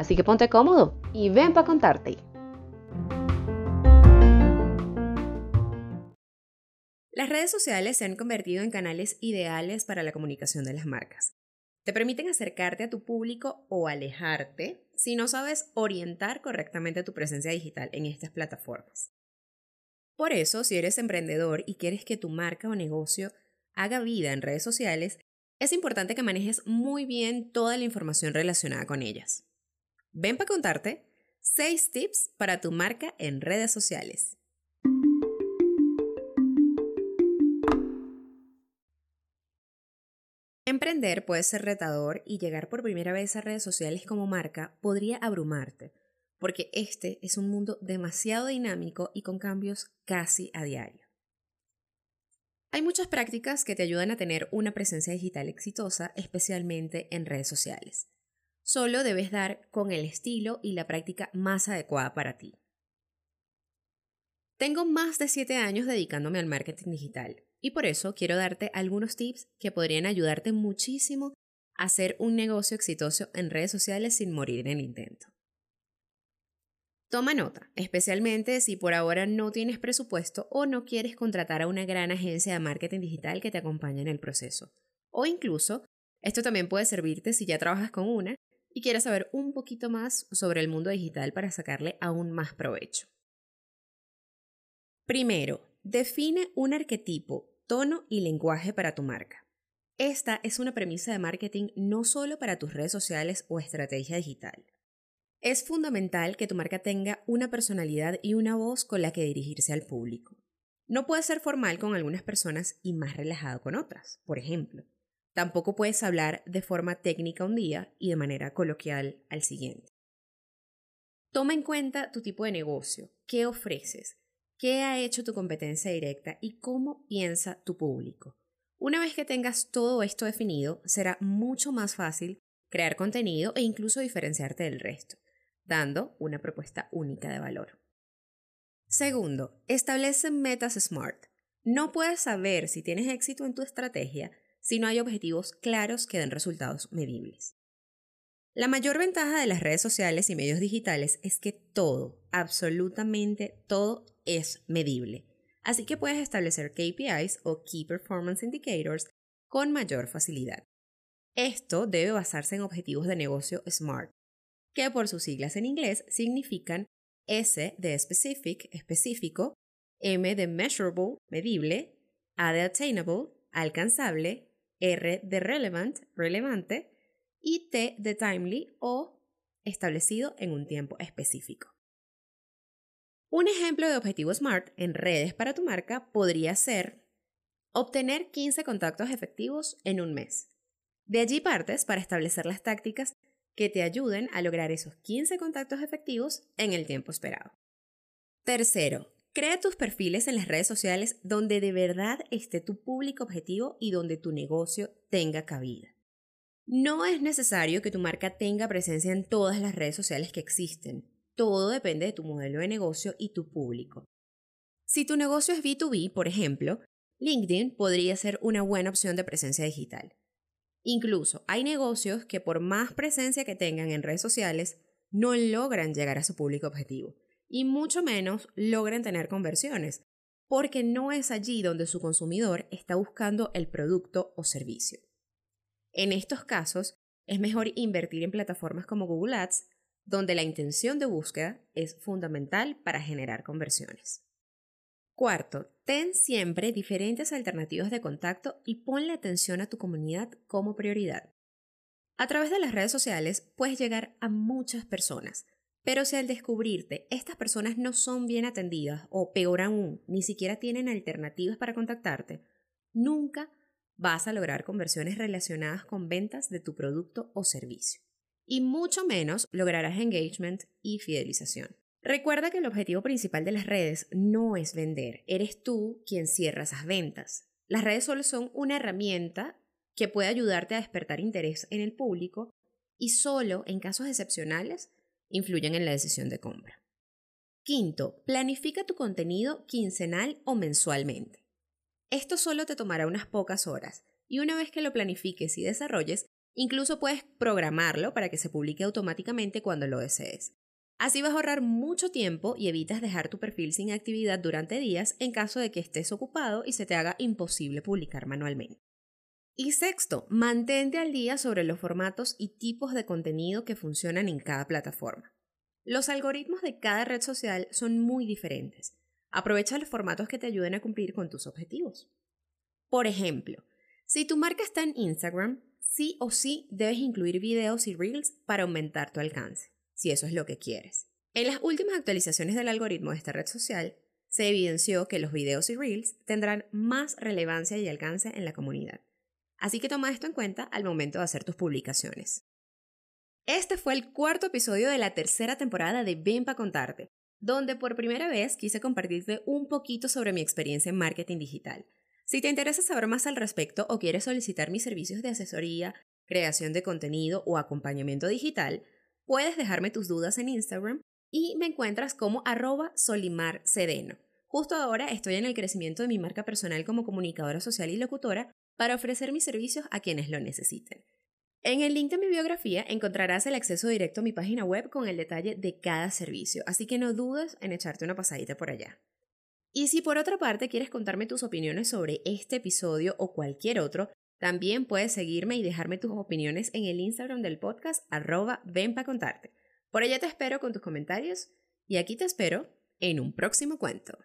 Así que ponte cómodo y ven para contarte. Las redes sociales se han convertido en canales ideales para la comunicación de las marcas. Te permiten acercarte a tu público o alejarte si no sabes orientar correctamente tu presencia digital en estas plataformas. Por eso, si eres emprendedor y quieres que tu marca o negocio haga vida en redes sociales, es importante que manejes muy bien toda la información relacionada con ellas. Ven para contarte 6 tips para tu marca en redes sociales. Emprender puede ser retador y llegar por primera vez a redes sociales como marca podría abrumarte, porque este es un mundo demasiado dinámico y con cambios casi a diario. Hay muchas prácticas que te ayudan a tener una presencia digital exitosa, especialmente en redes sociales. Solo debes dar con el estilo y la práctica más adecuada para ti. Tengo más de 7 años dedicándome al marketing digital y por eso quiero darte algunos tips que podrían ayudarte muchísimo a hacer un negocio exitoso en redes sociales sin morir en el intento. Toma nota, especialmente si por ahora no tienes presupuesto o no quieres contratar a una gran agencia de marketing digital que te acompañe en el proceso. O incluso, esto también puede servirte si ya trabajas con una y quieres saber un poquito más sobre el mundo digital para sacarle aún más provecho. Primero, define un arquetipo tono y lenguaje para tu marca. Esta es una premisa de marketing no solo para tus redes sociales o estrategia digital. Es fundamental que tu marca tenga una personalidad y una voz con la que dirigirse al público. No puede ser formal con algunas personas y más relajado con otras, por ejemplo. Tampoco puedes hablar de forma técnica un día y de manera coloquial al siguiente. Toma en cuenta tu tipo de negocio, qué ofreces, qué ha hecho tu competencia directa y cómo piensa tu público. Una vez que tengas todo esto definido, será mucho más fácil crear contenido e incluso diferenciarte del resto, dando una propuesta única de valor. Segundo, establece metas SMART. No puedes saber si tienes éxito en tu estrategia si no hay objetivos claros que den resultados medibles. La mayor ventaja de las redes sociales y medios digitales es que todo, absolutamente todo, es medible. Así que puedes establecer KPIs o Key Performance Indicators con mayor facilidad. Esto debe basarse en objetivos de negocio SMART, que por sus siglas en inglés significan S de specific, específico, M de measurable, medible, A de attainable, alcanzable, R de relevant, relevante, y T de timely o establecido en un tiempo específico. Un ejemplo de objetivo SMART en redes para tu marca podría ser obtener 15 contactos efectivos en un mes. De allí partes para establecer las tácticas que te ayuden a lograr esos 15 contactos efectivos en el tiempo esperado. Tercero, crea tus perfiles en las redes sociales donde de verdad esté tu público objetivo y donde tu negocio tenga cabida. No es necesario que tu marca tenga presencia en todas las redes sociales que existen. Todo depende de tu modelo de negocio y tu público. Si tu negocio es B2B, por ejemplo, LinkedIn podría ser una buena opción de presencia digital. Incluso hay negocios que por más presencia que tengan en redes sociales, no logran llegar a su público objetivo y mucho menos logran tener conversiones, porque no es allí donde su consumidor está buscando el producto o servicio. En estos casos, es mejor invertir en plataformas como Google Ads donde la intención de búsqueda es fundamental para generar conversiones. Cuarto, ten siempre diferentes alternativas de contacto y ponle atención a tu comunidad como prioridad. A través de las redes sociales puedes llegar a muchas personas, pero si al descubrirte estas personas no son bien atendidas o peor aún, ni siquiera tienen alternativas para contactarte, nunca vas a lograr conversiones relacionadas con ventas de tu producto o servicio. y mucho menos lograrás engagement y fidelización. Recuerda que el objetivo principal de las redes no es vender, eres tú quien cierra esas ventas. Las redes solo son una herramienta que puede ayudarte a despertar interés en el público y solo en casos excepcionales influyen en la decisión de compra. Quinto, planifica tu contenido quincenal o mensualmente. Esto solo te tomará unas pocas horas y una vez que lo planifiques y desarrolles, incluso puedes programarlo para que se publique automáticamente cuando lo desees. Así vas a ahorrar mucho tiempo y evitas dejar tu perfil sin actividad durante días en caso de que estés ocupado y se te haga imposible publicar manualmente. Y sexto, mantente al día sobre los formatos y tipos de contenido que funcionan en cada plataforma. Los algoritmos de cada red social son muy diferentes. Aprovecha los formatos que te ayuden a cumplir con tus objetivos. Por ejemplo, si tu marca está en Instagram, sí o sí debes incluir videos y reels para aumentar tu alcance, si eso es lo que quieres. En las últimas actualizaciones del algoritmo de esta red social, se evidenció que los videos y reels tendrán más relevancia y alcance en la comunidad. Así que toma esto en cuenta al momento de hacer tus publicaciones. Este fue el cuarto episodio de la tercera temporada de Ven para contarte, donde por primera vez quise compartirte un poquito sobre mi experiencia en marketing digital. Si te interesa saber más al respecto o quieres solicitar mis servicios de asesoría, creación de contenido o acompañamiento digital, puedes dejarme tus dudas en Instagram y me encuentras como arroba solimarcedeno. Justo ahora estoy en el crecimiento de mi marca personal como comunicadora social y locutora para ofrecer mis servicios a quienes lo necesiten. En el link de mi biografía encontrarás el acceso directo a mi página web con el detalle de cada servicio, así que no dudes en echarte una pasadita por allá. Y si por otra parte quieres contarme tus opiniones sobre este episodio o cualquier otro, también puedes seguirme y dejarme tus opiniones en el Instagram del podcast arroba ven pa contarte. Por allá te espero con tus comentarios y aquí te espero en un próximo cuento.